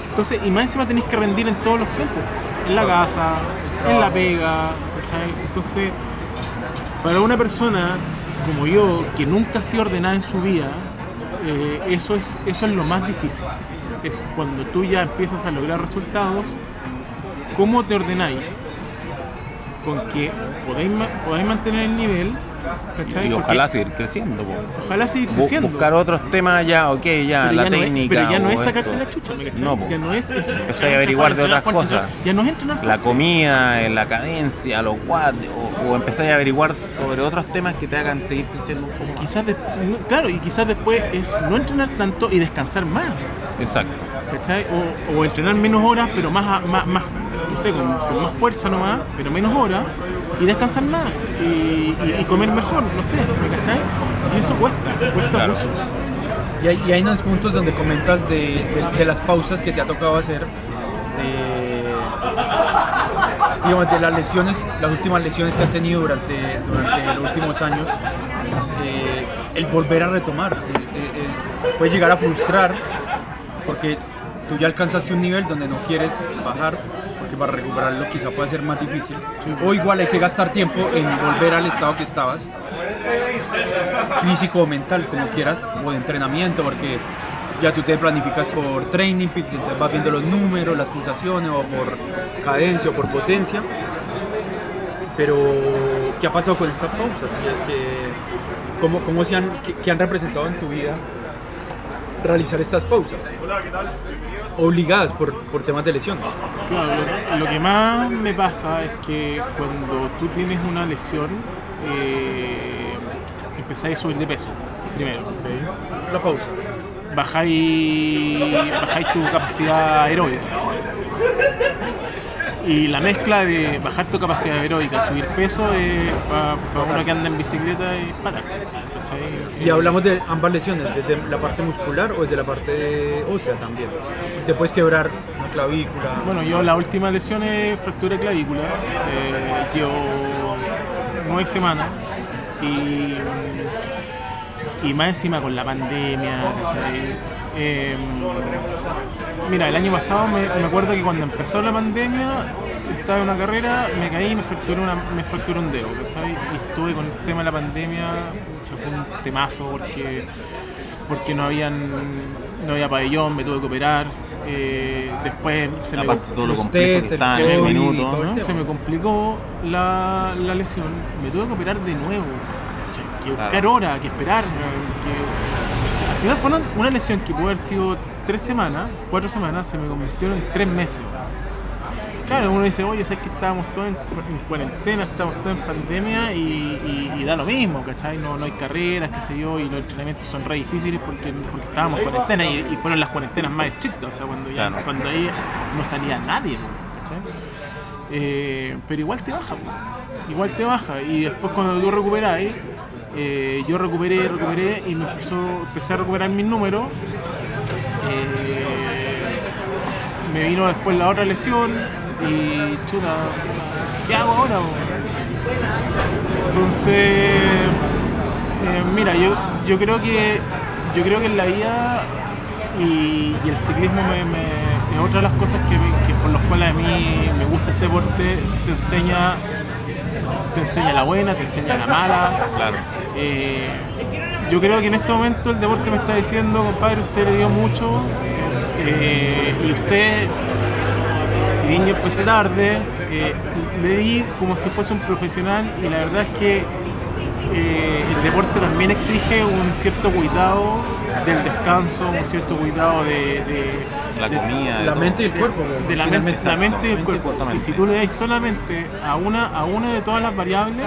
entonces, y más encima tenéis que rendir en todos los frentes. En la casa, en la pega, ¿cachai? Entonces, para una persona como yo, que nunca ha sido ordenada en su vida, eh, eso, es, eso es lo más difícil. Es cuando tú ya empiezas a lograr resultados, ¿cómo te ordenáis? Con que podáis, podáis mantener el nivel, ¿cachai? Y ojalá seguir creciendo. po. ojalá seguir creciendo. buscar otros temas ya, ok, ya, Pero la ya no es- técnica. pero ya no es sacarte esto. la chucha. No, po. ya no es Empezar a averiguar de otras cosas. Ya no es entrenar la comida, eh, la cadencia, los watts, o, o empezar a averiguar sobre otros temas que te hagan seguir creciendo un poco más. Quizás de- claro, y quizás después es no entrenar tanto y descansar más, Exacto. ¿cachai? O, o entrenar menos horas, pero más, más, más no sé, con, con más fuerza nomás, pero menos horas, y descansar más, y, y- y comer mejor, no sé, ¿me cachai? Y eso cuesta, cuesta Claro. mucho. Y hay, y hay unos puntos donde comentas de, de- de las pausas que te ha tocado hacer, de, digamos, de las lesiones, las últimas lesiones que has tenido durante, durante los últimos años, eh, el volver a retomar. eh, eh, puede llegar a frustrar porque tú ya alcanzaste un nivel donde no quieres bajar, porque para recuperarlo quizá puede ser más difícil. O igual hay que gastar tiempo en volver al estado que estabas físico o mental, como quieras, o de entrenamiento, porque ya tú te planificas por training peaks, entonces vas viendo los números, las pulsaciones, o por cadencia o por potencia. Pero, ¿qué ha pasado con estas pausas? ¿Qué, qué- cómo, cómo se han, qué han representado en tu vida realizar estas pausas? Obligadas por, por temas de lesiones. Claro, lo, lo que más me pasa es que cuando tú tienes una lesión, eh, empezáis a subir de peso, primero. La pausa. Bajáis, bajáis tu capacidad aeróbica. Y la mezcla de bajar tu capacidad aeróbica, subir peso, para uno que anda en bicicleta es fatal. Y hablamos de ambas lesiones, desde la parte muscular o desde la parte ósea también. Te puedes quebrar clavícula. Bueno, yo la última lesión es fractura de clavícula. Eh, llevo nueve semanas y, y más encima con la pandemia. Eh, mira, el año pasado me, me acuerdo que cuando empezó la pandemia estaba en una carrera, me caí y me fracturé, una, me fracturé un dedo, ¿cachai? Y estuve con el tema de la pandemia, fue un temazo porque, porque no, habían, no había pabellón, me tuve que operar. eh, después se me, se me complicó la, la lesión, me tuve que operar de nuevo. Que buscar Claro. horas, que esperar. que- al final fue una, una lesión que pudo haber sido tres semanas, cuatro semanas, se me convirtió en tres meses. Claro, uno dice, oye, sabes que estábamos todos en, en cuarentena, estamos todos en pandemia y, y- y da lo mismo, ¿cachai? No, no hay carreras, qué sé yo, y los entrenamientos son re difíciles porque, porque estábamos en cuarentena y, y fueron las cuarentenas más estrictas, o sea, cuando, ya, Claro. cuando ahí no salía nadie, ¿cachai? Eh, pero igual te baja, igual te baja. Y después cuando tú recuperas, eh, yo recuperé, recuperé y me empezó, empecé a recuperar mis números. Eh, me vino después la otra lesión y chuta, ¿qué hago ahora? Entonces, eh, mira, yo, yo creo que yo creo que en la vida y, y el ciclismo me, me- es otra de las cosas que, me- que por las cuales a mí me gusta este deporte, te enseña, te enseña la buena, te enseña la mala. Claro. Eh, yo creo que en este momento el deporte me está diciendo, compadre, usted le dio mucho eh, y usted, si bien yo empecé tarde, eh, le di como si fuese un profesional y la verdad es que eh, el deporte también exige un cierto cuidado del descanso, un cierto cuidado de, de- La de- comida, de La todo. mente y el cuerpo. de la mente, finalmente. la mente y el cuerpo. Y si tú le das solamente a una, a una de todas las variables,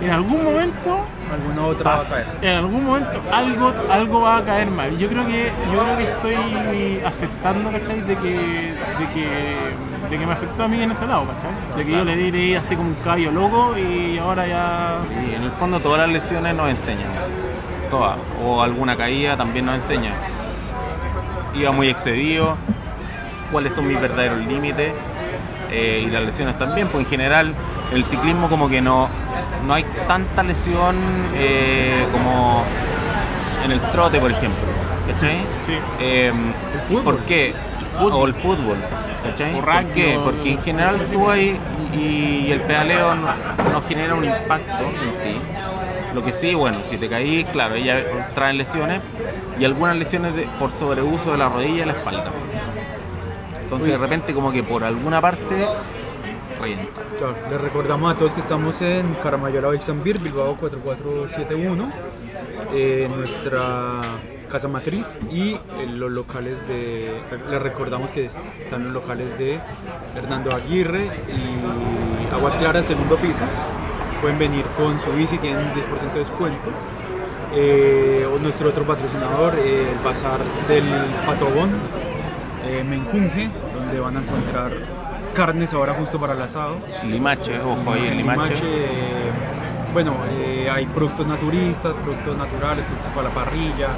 en algún momento Alguna otra va a caer. en algún momento algo, algo va a caer mal. Yo creo que, yo creo que estoy aceptando, ¿cachai? De que, de que, de que me afectó a mí en ese lado, ¿cachai? De que yo le di así como un caballo loco y ahora ya. Y en el fondo todas las lesiones nos enseñan. Todas. O alguna caída también nos enseña. Iba muy excedido. Cuáles son mis verdaderos límites. eh, y las lesiones también. Pues en general el ciclismo como que no, no hay tanta lesión eh, como en el trote, por ejemplo. ¿Cachai? Sí. Eh, fútbol. ¿Por qué? O el fútbol. ¿cachai? O ¿Por qué? Porque en general tú ahí y el pedaleo no, no genera un impacto en ti. Lo que sí, bueno, si te caís, claro, ella traen lesiones y algunas lesiones de- por sobreuso de la rodilla y la espalda. Entonces de repente como que por alguna parte Claro, les recordamos a todos que estamos en Caramayola Bexambir, Bilbao 4471, eh, nuestra casa matriz y en los locales de. Les recordamos que están los locales de Hernando Aguirre y Aguas Claras, segundo piso. Pueden venir con su bici, tienen un 10% de descuento. Eh, nuestro otro patrocinador, eh, el Bazar del Patobón, eh, Menjunje, donde van a encontrar carnes ahora justo para el asado. Limache, ojo ahí, el limache. Limache, eh, bueno, eh, hay productos naturistas, productos naturales, productos para la parrilla,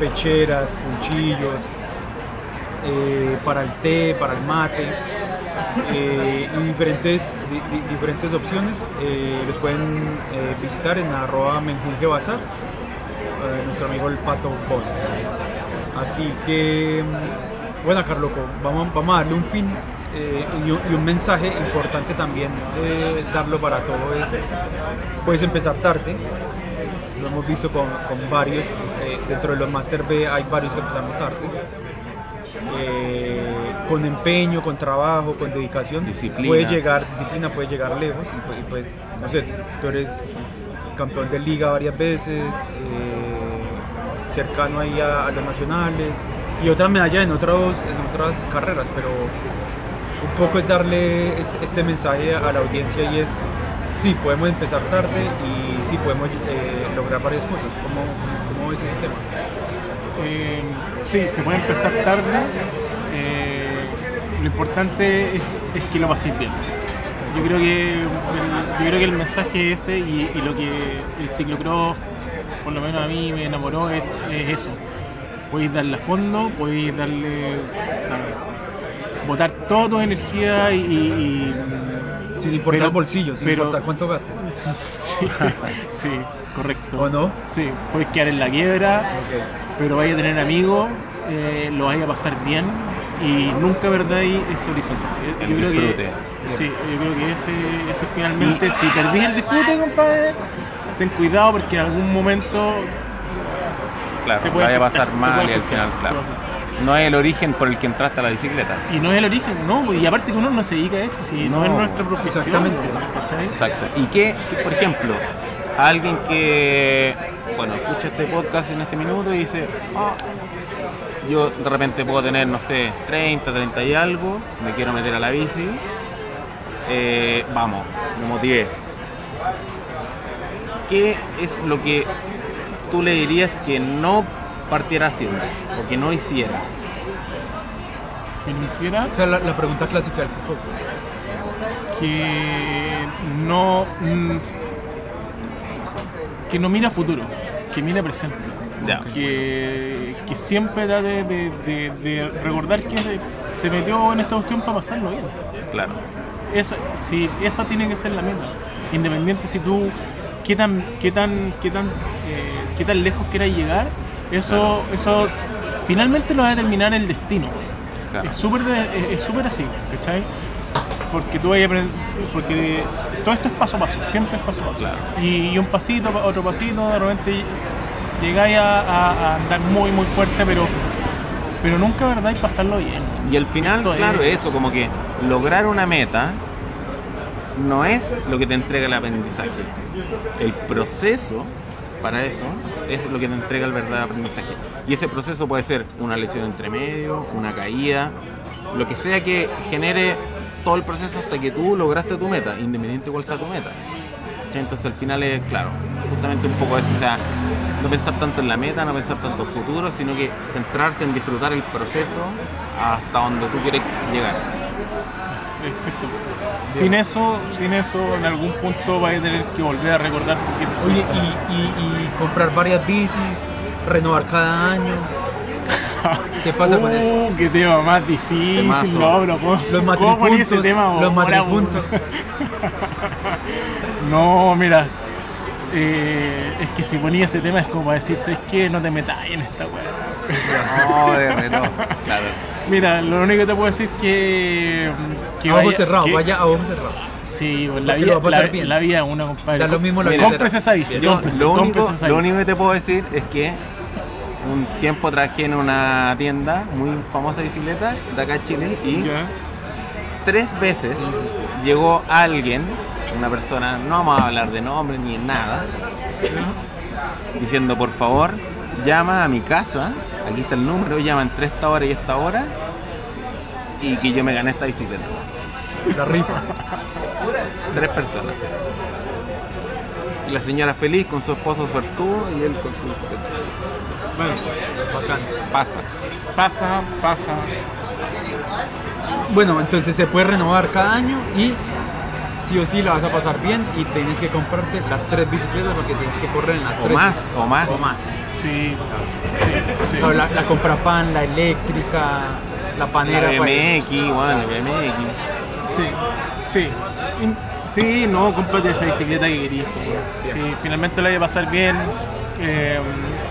pecheras, cuchillos, eh, para el té, para el mate, eh, y diferentes, di- di- diferentes opciones. los pueden visitar en arroba menjunje bazar, nuestro amigo el Pato Bon. Así que, mm, bueno, Carloco, vamos, vamos a darle un fin eh, y, un, y un mensaje importante también eh, darlo para todo es, puedes empezar tarde, lo hemos visto con, con varios, eh, dentro de los Master B hay varios que empezamos tarde, con empeño, con trabajo, con dedicación, Disciplina. puede llegar, disciplina puede llegar lejos y, pues- y pues, no sé, tú eres campeón de liga varias veces, cercano ahí a, a los nacionales y otra medalla en, otros, en otras carreras, pero un poco es darle este, este mensaje a la audiencia y es, sí, podemos empezar tarde y sí, podemos eh, lograr varias cosas. ¿Cómo, cómo, ves ese tema? Eh, sí, se puede empezar tarde. eh, lo importante es, es que lo paséis bien. Yo creo que el, yo creo que el mensaje ese y, lo que el ciclocross, por lo menos a mí me enamoró, es, es eso. Podéis darle a fondo, podéis darle. Botar toda tu energía y, y- Sin importar Pero- el bolsillo, sin pero- importar cuánto gastes. Sí, sí, correcto. ¿O no? Sí, puedes quedar en la quiebra, pero vaya a tener amigos, eh, lo vaya a pasar bien y nunca perdáis ese horizonte. Eh, El yo creo disfrute. que sí, yo creo que ese, ese finalmente, si perdís el disfrute, compadre, ten cuidado porque en algún momento Claro, Te puede vaya a pasar te mal y al final, te claro. No es el origen por el que entraste a la bicicleta. y no es el origen, no, y aparte que uno no se dedica a eso, si no, No, es nuestra profesión. exactamente. ¿cachai? Exacto. Y que, que, por ejemplo, alguien que, bueno, escucha este podcast en este minuto y dice, "Ah, yo de repente puedo tener, no sé, 30, 30 y algo, me quiero meter a la bici, eh, vamos, me motivé. ¿Qué es lo que tú le dirías que no partiera haciendo o que no hiciera? Que no hiciera O sea, la, la pregunta clásica del que no mm, que no mira futuro, que mira presente. Que, que siempre da de, de- de- de recordar que se metió en esta cuestión para pasarlo bien. Claro. Esa, sí, esa tiene que ser la meta. Independiente si tú qué tan, qué tan, qué tan, eh, qué tan lejos quieras llegar, eso, eso finalmente lo va a determinar el destino. Claro. Es súper es- es así, ¿cachai? Porque tú vas a aprender, porque todo esto es paso a paso, siempre es paso a paso. Claro. Y, y un pasito, otro pasito, de repente llegáis a, a- a andar muy muy fuerte, pero pero nunca, ¿verdad? Y pasarlo bien. Y al final, Cierto claro, es. eso, como que lograr una meta no es lo que te entrega el aprendizaje. El proceso para eso es lo que te entrega el verdadero aprendizaje. Y ese proceso puede ser una lesión entre medio, una caída, lo que sea que genere todo el proceso hasta que tú lograste tu meta, independiente de cuál sea tu meta. Entonces al final es, claro, justamente un poco eso, o sea, no pensar tanto en la meta, no pensar tanto en el futuro, sino que centrarse en disfrutar el proceso hasta donde tú quieres llegar. Exacto. Sin eso, sin eso, en algún punto vas a tener que volver a recordar por qué te Oye, y, y- y comprar varias bicis, renovar cada año. ¿Qué pasa con eso? Uh, qué tema más difícil, Temazo. no, bro. ¿Cómo- Los ese matripuntos. tema, los ahora, matripuntos. No, mira. eh, es que si ponía ese tema es como para decir, ¿sabes qué? No te metas en esta weá. No, de reloj, claro. Mira, lo único que te puedo decir es que. que a ojo vaya- cerrado, que- vaya a ojo cerrado. Sí, pues, la vida, la, bien. la vida una, compadre. Da lo mismo la. Cómprese esa bici, lo, único, cómprese esa lo bici. único que te puedo decir es que un tiempo trabajé en una tienda muy famosa de bicicleta de acá en Chile y tres veces llegó alguien, una persona, no vamos a hablar de nombre ni nada, diciendo por favor, llama a mi casa, aquí está el número, llama entre esta hora y esta hora y que yo me gané esta bicicleta. La rifa. Tres personas. Y la señora feliz con su esposo suertudo y él con su bicicleta. Bueno, Bacán. Pasa. pasa, pasa. Bueno, entonces se puede renovar cada año y sí o sí la vas a pasar bien y tienes que comprarte las tres bicicletas porque tienes que correr en las O tres. más, o más. O más. Sí, sí, sí. No, la, la compra pan, la eléctrica, la La panera. pues. BMX, bueno, la BMX. Sí, sí. Sí, no, cómprate esa bicicleta que querías. pues, Sí, finalmente la voy a pasar bien. eh,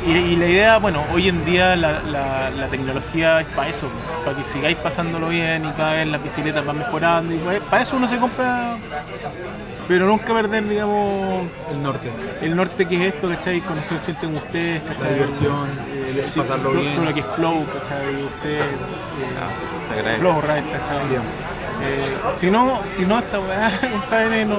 y, y la idea, bueno, hoy en día la, la- la tecnología es para eso, para que sigáis pasándolo bien y cada vez las bicicletas van mejorando. Y para eso uno se compra, pero nunca perder, digamos, El norte. el norte que es esto, ¿cachai? Conocer gente como ustedes, La ¿cachai? diversión, el sí, pasarlo todo- bien. Todo lo que es flow, ¿cachai? Ustedes. eh, Ah. Flow Ride, ¿cachai? Eh, si no, si no esta weá, no,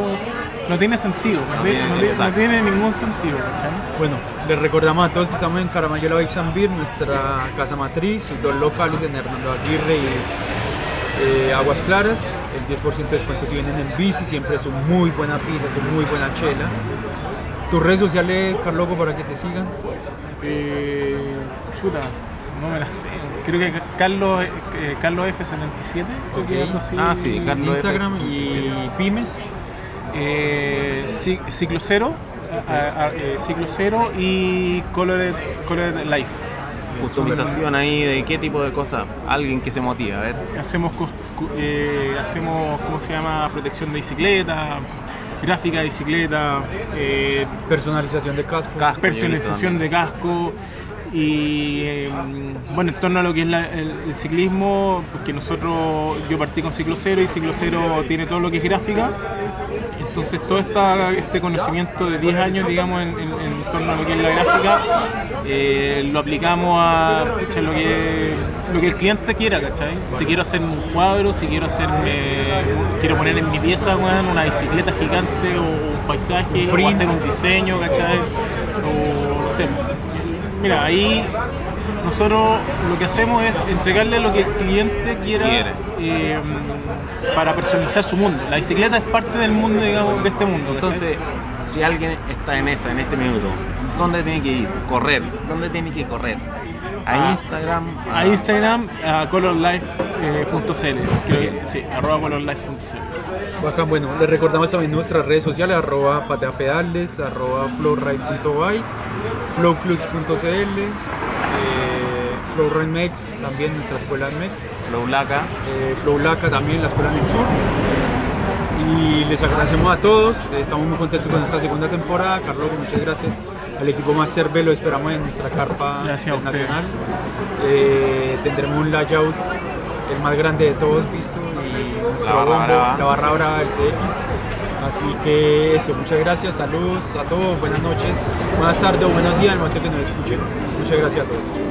no tiene sentido. No, tiene, no tiene- no exacto. tiene ningún sentido, ¿cachai? Bueno, les recordamos a todos que estamos en Caramayola Bikes and Beer, nuestra casa matriz, sus dos locales en Hernando Aguirre y eh, Aguas Claras. El 10% de descuento si vienen en bici, siempre es una muy buena pizza, es una muy buena chela. Tus redes sociales, Carloco, para que te sigan. Eh, chuta, no me la sé. Creo que Carlos, eh, Carlos F77, creo que Ok. algo así. Ah, sí, Carlos. Instagram y Pymes. Eh, Ci- Ciclo Cero, a- a- a- eh, Ciclo Cero y Colored, Colored Life. customización ahí de qué tipo de cosas. Alguien que se motiva, a ver. Hacemos, eh, hacemos, ¿cómo se llama? Protección de bicicleta, gráfica de bicicleta, eh, Personalización de casco. Personalización de casco y eh, bueno, en torno a lo que es la- el, el ciclismo, porque nosotros, yo partí con Ciclo Cero y Ciclo Cero tiene todo lo que es gráfica, entonces todo esta, este conocimiento de 10 años, digamos, en, en- en torno a lo que es la gráfica, eh, lo aplicamos a pucha, lo, que, lo que el cliente quiera, ¿cachai? Si quiero hacer un cuadro, si quiero hacerme, quiero poner en mi pieza una bicicleta gigante o un paisaje, o hacer un diseño, ¿cachai? O no sé. Mira, ahí nosotros lo que hacemos es entregarle lo que el cliente quiera Quiere. eh, para personalizar su mundo. La bicicleta es parte del mundo, digamos, de este mundo. ¿cachai? Entonces, si alguien está en esa, en este minuto, ¿dónde tiene que ir? Correr. ¿Dónde tiene que correr? A Ah, Instagram. a Instagram, a colorlife.cl, creo que sí, arroba colorlife.cl. Bacán, bueno, les recordamos también nuestras redes sociales, arroba pateapedales, arroba flowride.by, flowclutch.cl, eh, flowridemex, también nuestra escuela en Mex, Flow Laca. eh, flowlaca también, la escuela en el sur. Y les agradecemos a todos, eh, estamos muy contentos con esta segunda temporada, Carlos, muchas gracias. Al equipo Master B lo esperamos en nuestra carpa Gracias nacional. Eh, tendremos un layout el más grande de todos visto y La barra bombo, brava. la barra brava del CX. Así que eso, muchas gracias, saludos a todos, buenas noches, buenas tardes o buenos días al momento que nos escuchen. Muchas gracias a todos.